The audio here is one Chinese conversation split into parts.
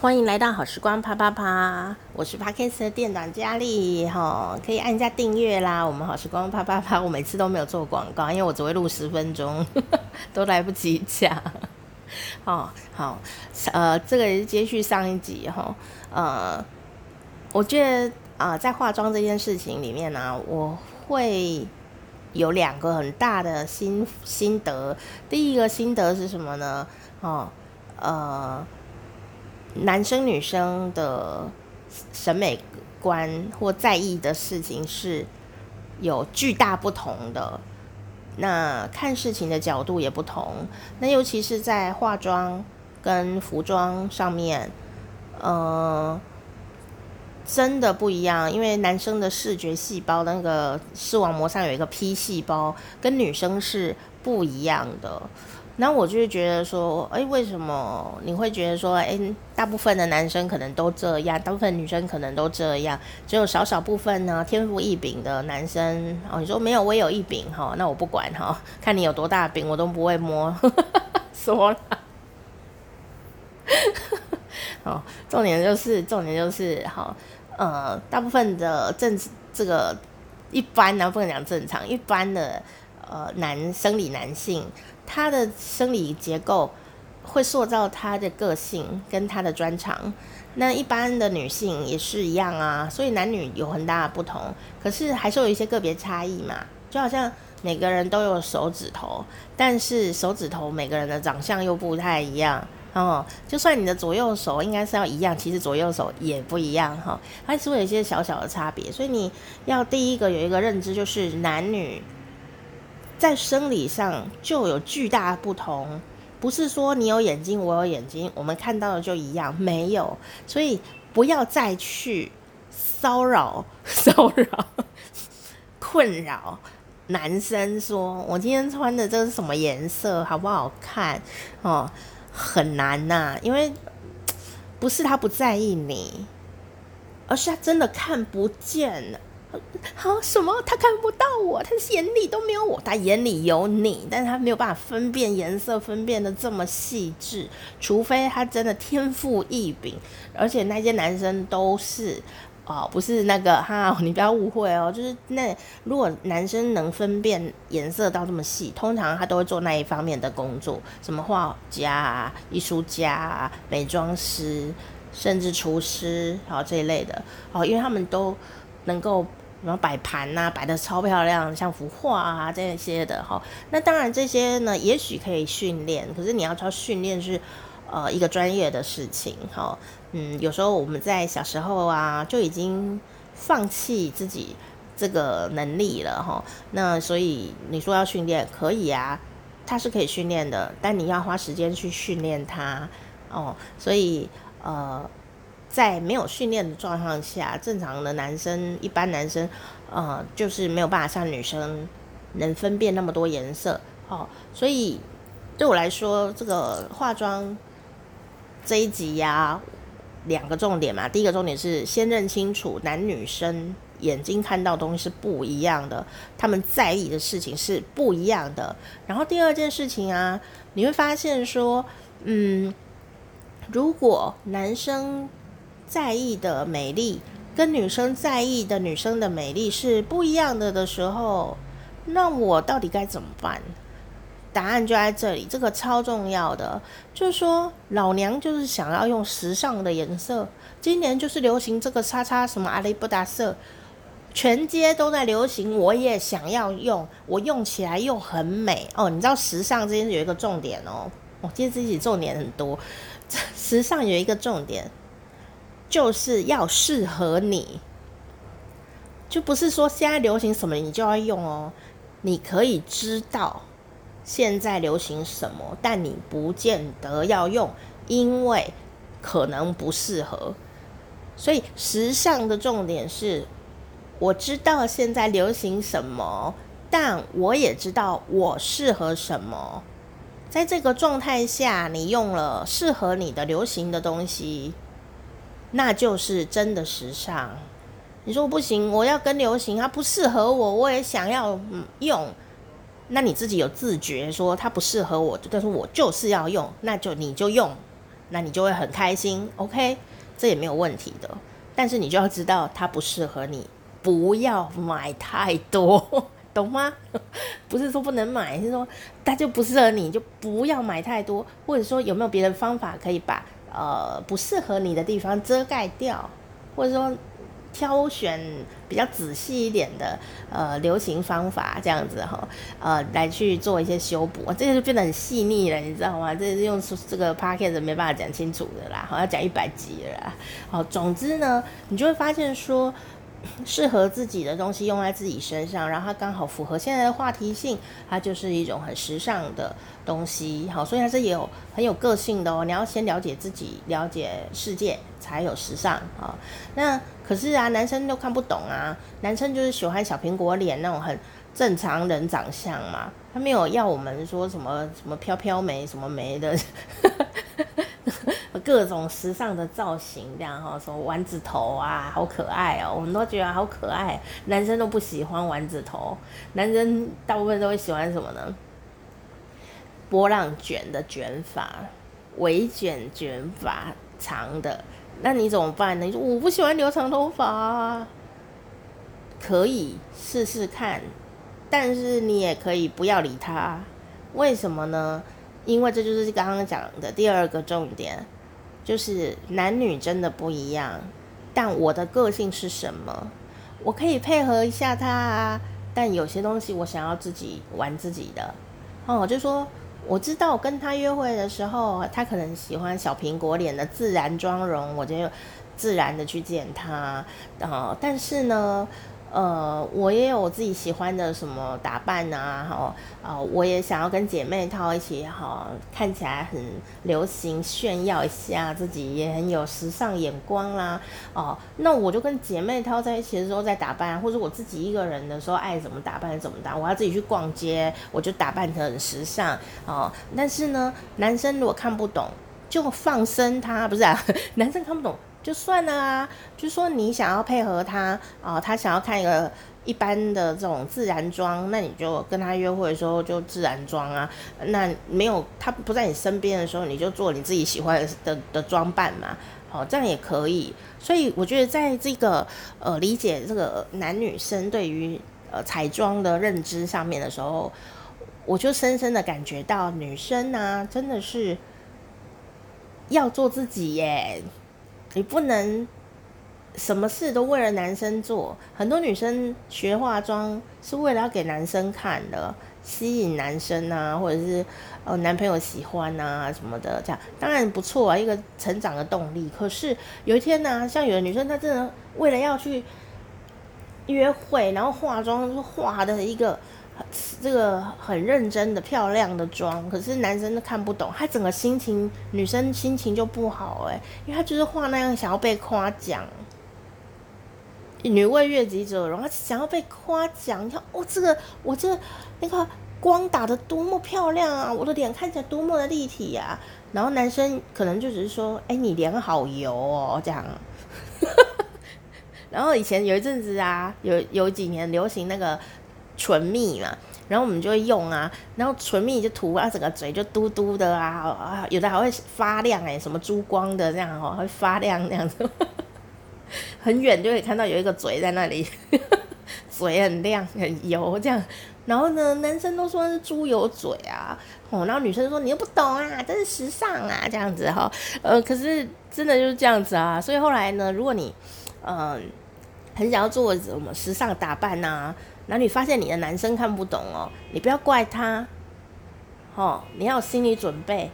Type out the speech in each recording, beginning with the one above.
欢迎来到好时光啪啪啪，我是 Podcast 的店长佳丽哈，可以按一下订阅啦。我们好时光啪啪啪，我每次都没有做广告，因为我只会录十分钟，都来不及讲。哦好，呃，这个也是接续上一集哈，呃，我觉得啊、在化妆这件事情里面呢、我会有两个很大的心心得。第一个心得是什么呢？哦，呃。男生女生的审美观或在意的事情是有巨大不同的，那看事情的角度也不同，那尤其是在化妆跟服装上面，呃，真的不一样。因为男生的视觉细胞那个视网膜上有一个 P 细胞，跟女生是不一样的。那我就觉得说，哎、为什么你会觉得说，哎、大部分的男生可能都这样，大部分女生可能都这样，只有少少部分呢，天赋异禀的男生哦，你说没有，我有异禀哈，那我不管哈，看你有多大饼，我都不会摸，说了，哦，重点就是，重点就是，哈，呃，大部分的正这个一般呢，不能讲正常，一般的呃男生理男性。他的生理结构会塑造他的个性跟他的专长，那一般的女性也是一样啊，所以男女有很大的不同，可是还是有一些个别差异嘛。就好像每个人都有手指头，但是手指头每个人的长相又不太一样哦。就算你的左右手应该是要一样，其实左右手也不一样哈，还是会有一些小小的差别。所以你要第一个有一个认知，就是男女。在生理上就有巨大不同，不是说你有眼睛，我有眼睛，我们看到的就一样，没有。所以不要再去骚扰、骚扰、困扰男生说，我今天穿的这是什么颜色，好不好看？哦，很难呐、因为不是他不在意你，而是他真的看不见。好什么？他看不到我，他眼里都没有我，他眼里有你，但是他没有办法分辨颜色，分辨得这么细致，除非他真的天赋异禀，而且那些男生都是哦，不是那个哈，你不要误会哦，就是那如果男生能分辨颜色到这么细，通常他都会做那一方面的工作，什么画家、艺术家、美妆师，甚至厨师，好这一类的哦，因为他们都能够。然后摆盘呐，摆得超漂亮，像幅画啊这些的哈。那当然这些呢，也许可以训练，可是你要知道训练是呃一个专业的事情哈。嗯，有时候我们在小时候啊就已经放弃自己这个能力了哈。那所以你说要训练可以啊，它是可以训练的，但你要花时间去训练它哦。所以呃。在没有训练的状况下，正常的男生，一般男生，呃，就是没有办法像女生能分辨那么多颜色，哦，所以对我来说，这个化妆这一集呀，两个重点嘛，第一个重点是先认清楚男女生眼睛看到东西是不一样的，他们在意的事情是不一样的。然后第二件事情啊，你会发现说，嗯，如果男生在意的美丽跟女生在意的女生的美丽是不一样的的时候，那我到底该怎么办？答案就在这里，这个超重要的，就是说老娘就是想要用时尚的颜色，今年就是流行这个叉叉什么阿里不达色，全街都在流行，我也想要用，我用起来又很美哦。你知道时尚这件事有一个重点哦，我今天自己重点很多，时尚有一个重点。就是要适合你，就不是说现在流行什么你就要用哦。你可以知道现在流行什么，但你不见得要用，因为可能不适合。所以时尚的重点是，我知道现在流行什么，但我也知道我适合什么。在这个状态下，你用了适合你的流行的东西。那就是真的时尚。你说不行，我要跟流行，它不适合我，我也想要用。那你自己有自觉说它不适合我，但是我就是要用，那就你就用，那你就会很开心，OK，这也没有问题的。但是你就要知道它不适合你，不要买太多，懂吗？不是说不能买，是说它就不适合你，就不要买太多。或者说有没有别的方法可以把呃不适合你的地方遮盖掉，或者说。挑选比较仔细一点的呃流行方法，这样子哈，呃来去做一些修补，这些就变得很细腻了，你知道吗？这是用这个 podcast 没办法讲清楚的啦，好要讲一百集了啦。好，总之呢，你就会发现说。适合自己的东西用在自己身上，然后它刚好符合现在的话题性，它就是一种很时尚的东西。好，所以它是有很有个性的哦。你要先了解自己，了解世界，才有时尚啊。那可是啊，男生都看不懂啊。男生就是喜欢小苹果脸那种很正常人长相嘛，他没有要我们说什么什么飘飘眉什么眉的。各种时尚的造型，这样哈，说丸子头啊，好可爱哦，我们都觉得好可爱。男生都不喜欢丸子头，男生大部分都会喜欢什么呢？波浪卷的卷发，微卷卷发长的。那你怎么办呢？你说我不喜欢留长头发，可以试试看，但是你也可以不要理他。为什么呢？因为这就是刚刚讲的第二个重点。就是男女真的不一样，但我的个性是什么？我可以配合一下他啊，但有些东西我想要自己玩自己的。哦，就说我知道跟他约会的时候，他可能喜欢小苹果脸的自然妆容，我就自然的去见他啊，哦。但是呢。呃，我也有我自己喜欢的什么打扮啊，哈，呃，我也想要跟姐妹淘一起，哈，看起来很流行，炫耀一下自己也很有时尚眼光啦，哦，那我就跟姐妹淘在一起的时候再打扮，或者我自己一个人的时候爱怎么打扮怎么打，我要自己去逛街，我就打扮成很时尚，哦，但是呢，男生如果看不懂，就放生他，不是啊，男生看不懂。就算了啊，就说你想要配合他啊、他想要看一个一般的这种自然妆，那你就跟他约会的时候就自然妆啊。那没有他不在你身边的时候，你就做你自己喜欢的的装扮嘛。好、哦，这样也可以。所以我觉得在这个呃理解这个男女生对于呃彩妆的认知上面的时候，我就深深的感觉到女生啊，真的是要做自己耶。你不能什么事都为了男生做，很多女生学化妆是为了要给男生看的，吸引男生啊，或者是呃男朋友喜欢啊什么的，这样当然不错啊，一个成长的动力。可是有一天呢、像有的女生她真的为了要去约会，然后化妆化的一个。这个很认真的漂亮的妆，可是男生都看不懂，他整个心情，女生心情就不好哎，因为他就是画那样想要被夸奖，女为悦己者容，他想要被夸奖，你看哦，这个我这那个光打得多么漂亮啊，我的脸看起来多么的立体呀，然后男生可能就只是说，哎，你脸好油哦，这样，然后以前有一阵子啊，有有几年流行那个。唇蜜嘛，然后我们就会用啊，然后唇蜜就涂啊，整个嘴就嘟嘟的啊，啊，有的还会发亮哎，什么珠光的这样哦，会发亮那样子，很远就可以看到有一个嘴在那里，嘴很亮很油这样，然后呢，男生都说是猪油嘴啊，哦，然后女生说你又不懂啊，真是时尚啊这样子哈，呃，可是真的就是这样子啊，所以后来呢，如果你嗯、很想要做什么时尚打扮啊。那你发现你的男生看不懂哦，你不要怪他，哦，你要有心理准备。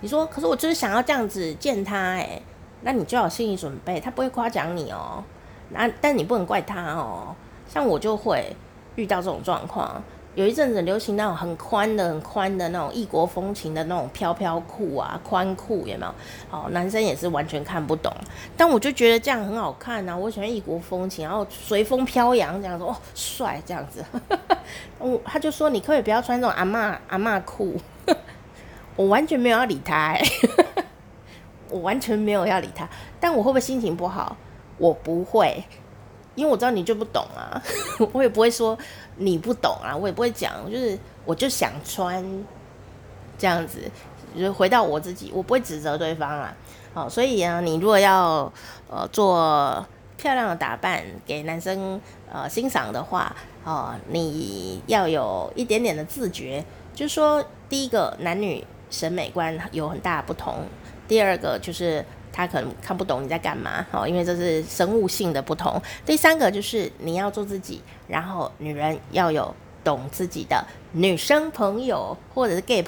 你说，可是我就是想要这样子见他，诶，那你就要有心理准备，他不会夸奖你哦。那但你不能怪他哦，像我就会遇到这种状况。有一阵子流行那种很宽的、很宽的那种异国风情的那种飘飘裤啊，宽裤有没有？哦，男生也是完全看不懂，但我就觉得这样很好看啊！我喜欢异国风情，然后随风飘扬这样子，哦，帅这样子。我，他就说你可不可以不要穿这种阿嬷阿嬷裤，我完全没有要理他，欸，我完全没有要理他。但我会不会心情不好？我不会。因为我知道你就不懂啊，我也不会说你不懂啊，我也不会讲，就是我就想穿这样子，就是回到我自己，我不会指责对方啊。好，所以啊，你如果要呃做漂亮的打扮给男生呃欣赏的话，哦，你要有一点点的自觉，就是说，第一个男女审美观有很大不同，第二个就是他可能看不懂你在干嘛，哦，因为这是生物性的不同。第三个就是你要做自己，然后女人要有懂自己的女生朋友或者是 gay